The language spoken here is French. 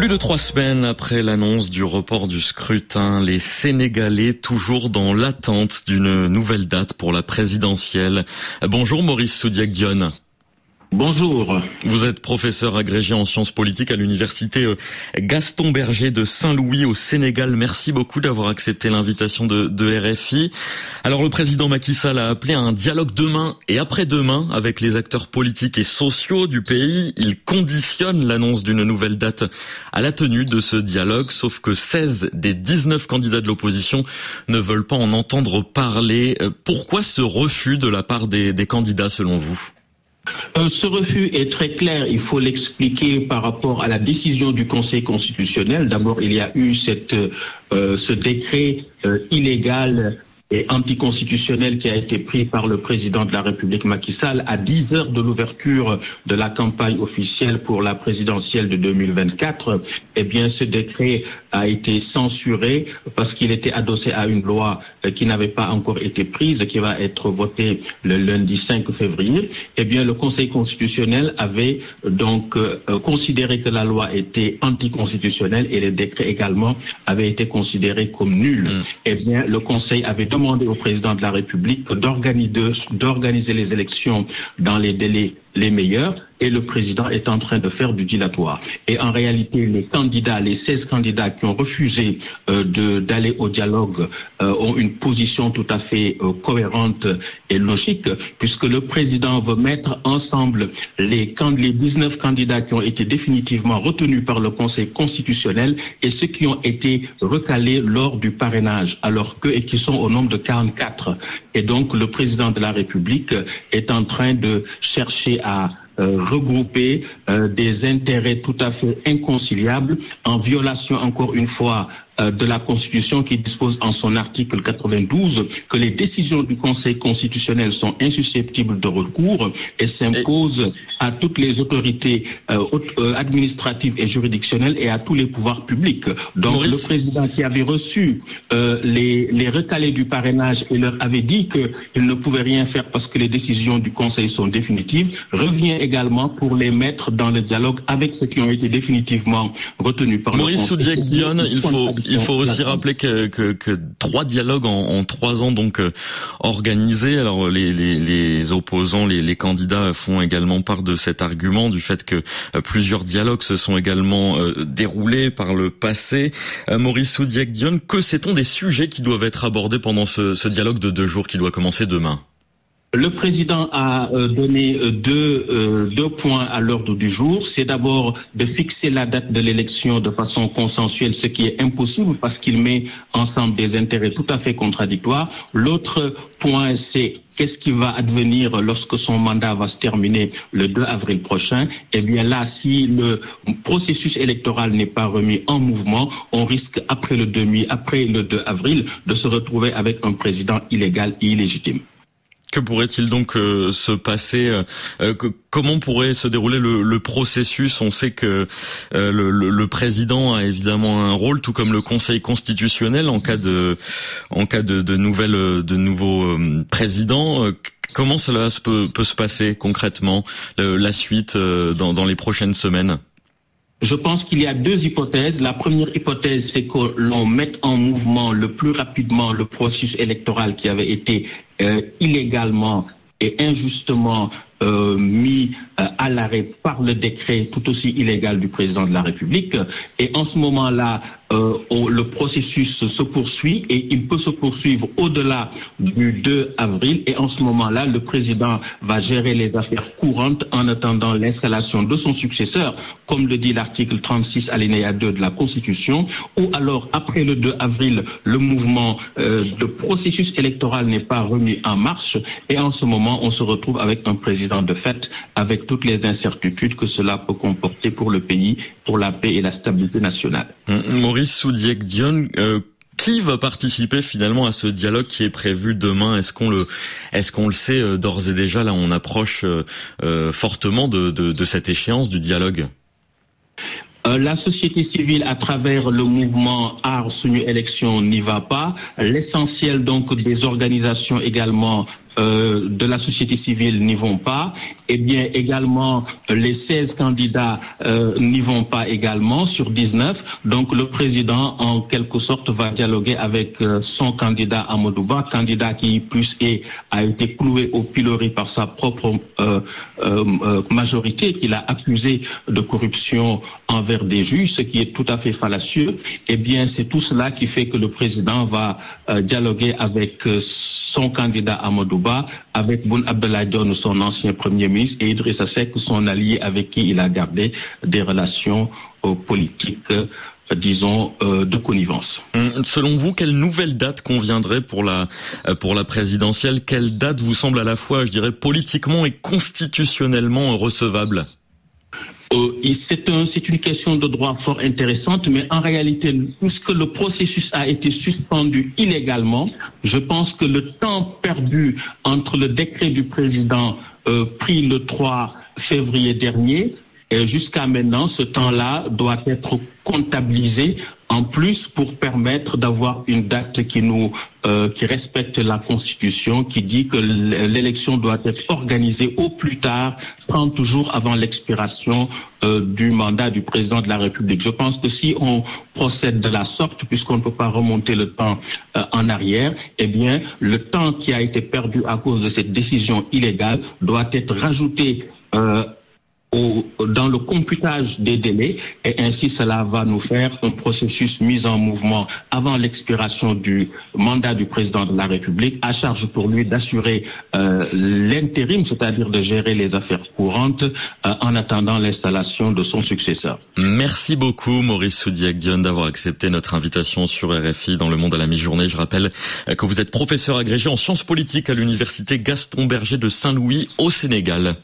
Plus de trois semaines après l'annonce du report du scrutin, les Sénégalais toujours dans l'attente d'une nouvelle date pour la présidentielle. Bonjour Maurice Soudiac-Dion. Bonjour. Vous êtes professeur agrégé en sciences politiques à l'université euh, Gaston Berger de Saint-Louis au Sénégal. Merci beaucoup d'avoir accepté l'invitation de, RFI. Alors le président Macky Sall a appelé à un dialogue demain et après-demain avec les acteurs politiques et sociaux du pays. Il conditionne l'annonce d'une nouvelle date à la tenue de ce dialogue, sauf que 16 des 19 candidats de l'opposition ne veulent pas en entendre parler. Euh, pourquoi ce refus de la part des, candidats selon vous? Ce refus est très clair. Il faut l'expliquer par rapport à la décision du Conseil constitutionnel. D'abord, il y a eu euh, ce décret euh, illégal et anticonstitutionnel qui a été pris par le président de la République Macky Sall à 10 heures de l'ouverture de la campagne officielle pour la présidentielle de 2024, eh bien ce décret a été censuré parce qu'il était adossé à une loi euh, qui n'avait pas encore été prise, qui va être votée le lundi 5 février. Eh bien le Conseil constitutionnel avait donc euh, considéré que la loi était anticonstitutionnelle et le décret également avait été considéré comme nul. Mmh. Eh bien le Conseil avait demandé au président de la République d'organiser les élections dans les délais les meilleurs et le président est en train de faire du dilatoire. Et en réalité, les candidats, les 16 candidats qui ont refusé euh, d'aller au dialogue euh, ont une position tout à fait euh, cohérente et logique, puisque le président veut mettre ensemble les, les 19 candidats qui ont été définitivement retenus par le Conseil constitutionnel et ceux qui ont été recalés lors du parrainage, alors que, et qui sont au nombre de 44. Et donc, le président de la République est en train de chercher à regrouper euh, des intérêts tout à fait inconciliables en violation encore une fois euh, de la Constitution qui dispose en son article 92 que les décisions du Conseil constitutionnel sont insusceptibles de recours et s'imposent à toutes les autorités euh, euh, administratives et juridictionnelles et à tous les pouvoirs publics. Donc Maurice. le président qui avait reçu euh, les, les recalés du parrainage et leur avait dit qu'il ne pouvait rien faire parce que les décisions du Conseil sont définitives, revient également pour les mettre dans le dialogue avec ceux qui ont été définitivement retenus par Maurice le Conseil. Maurice il faut il faut aussi rappeler que, que, que trois dialogues en, en, trois ans donc euh, organisés. Alors les, les, les opposants, les, les, candidats font également part de cet argument du fait que euh, plusieurs dialogues se sont également euh, déroulés par le passé. Maurice Soudiac-Dion, que sait-on des sujets qui doivent être abordés pendant ce, ce dialogue de deux jours qui doit commencer demain? Le président a euh, donné euh, deux, euh, deux points à l'ordre du jour. C'est d'abord de fixer la date de l'élection de façon consensuelle, ce qui est impossible parce qu'il met ensemble des intérêts tout à fait contradictoires. L'autre point, c'est qu'est-ce qui va advenir lorsque son mandat va se terminer le 2 avril prochain? Eh bien là, si le processus électoral n'est pas remis en mouvement, on risque après le 2, après le 2 avril de se retrouver avec un président illégal et illégitime. Que pourrait-il donc euh, se passer euh, euh, Comment pourrait se dérouler le, processus? On sait que le, président a évidemment un rôle, tout comme le Conseil constitutionnel en cas de en cas de nouvelles de nouveaux présidents. Comment cela peut, peut se passer concrètement la suite dans, dans les prochaines semaines? Je pense qu'il y a deux hypothèses. La première hypothèse, c'est que l'on mette en mouvement le plus rapidement le processus électoral qui avait été euh, illégalement et injustement euh, mis euh, à l'arrêt par le décret tout aussi illégal du président de la République. Et en ce moment-là, euh, le processus se poursuit et il peut se poursuivre au-delà du 2 avril. Et en ce moment-là, le président va gérer les affaires courantes en attendant l'installation de son successeur, comme le dit l'article 36 alinéa 2 de la Constitution. Ou alors, après le 2 avril, le mouvement euh, de processus électoral n'est pas remis en marche. Et en ce moment, on se retrouve avec un président de fait, avec toutes les incertitudes que cela peut comporter pour le pays, pour la paix et la stabilité nationale. Maurice Soudiek-Dion, euh, qui va participer finalement à ce dialogue qui est prévu demain? Est-ce qu'on le, est-ce qu'on le sait euh, d'ores et déjà Là, on approche euh, fortement de, de, de cette échéance du dialogue? Euh, la société civile, à travers le mouvement Soumis Élection, n'y va pas. L'essentiel donc des organisations également de la société civile n'y vont pas, eh bien également les 16 candidats n'y vont pas également sur 19. Donc le président en quelque sorte va dialoguer avec son candidat Amadouba, candidat qui plus est a été cloué au pilori par sa propre majorité qu'il a accusé de corruption envers des juges, ce qui est tout à fait fallacieux. Eh bien c'est tout cela qui fait que le président va dialoguer avec son candidat Amadouba, avec Boun Abdallah son ancien premier ministre, et Idrissa Seck, son allié avec qui il a gardé des relations euh, politiques euh, disons, euh, de connivence. Hum, selon vous, quelle nouvelle date conviendrait pour la, pour la présidentielle? Quelle date vous semble à la fois, je dirais, politiquement et constitutionnellement recevable? Euh, c'est une question de droit fort intéressante, mais en réalité, puisque le processus a été suspendu illégalement, je pense que le temps perdu entre le décret du président euh, pris le 3 février dernier et jusqu'à maintenant, ce temps-là doit être comptabilisé en plus pour permettre d'avoir une date qui nous euh, qui respecte la Constitution, qui dit que l'élection doit être organisée au plus tard 30 jours avant l'expiration euh, du mandat du président de la République. Je pense que si on procède de la sorte, puisqu'on ne peut pas remonter le temps euh, en arrière, eh bien, le temps qui a été perdu à cause de cette décision illégale doit être rajouté dans le computage des délais et ainsi cela va nous faire un processus mis en mouvement avant l'expiration du mandat du président de la République à charge pour lui d'assurer euh, l'intérim, c'est-à-dire de gérer les affaires courantes euh, en attendant l'installation de son successeur. Merci beaucoup Maurice Soudiac-Dion d'avoir accepté notre invitation sur RFI dans le monde à la mi-journée. Je rappelle que vous êtes professeur agrégé en sciences politiques à l'université Gaston Berger de Saint-Louis au Sénégal.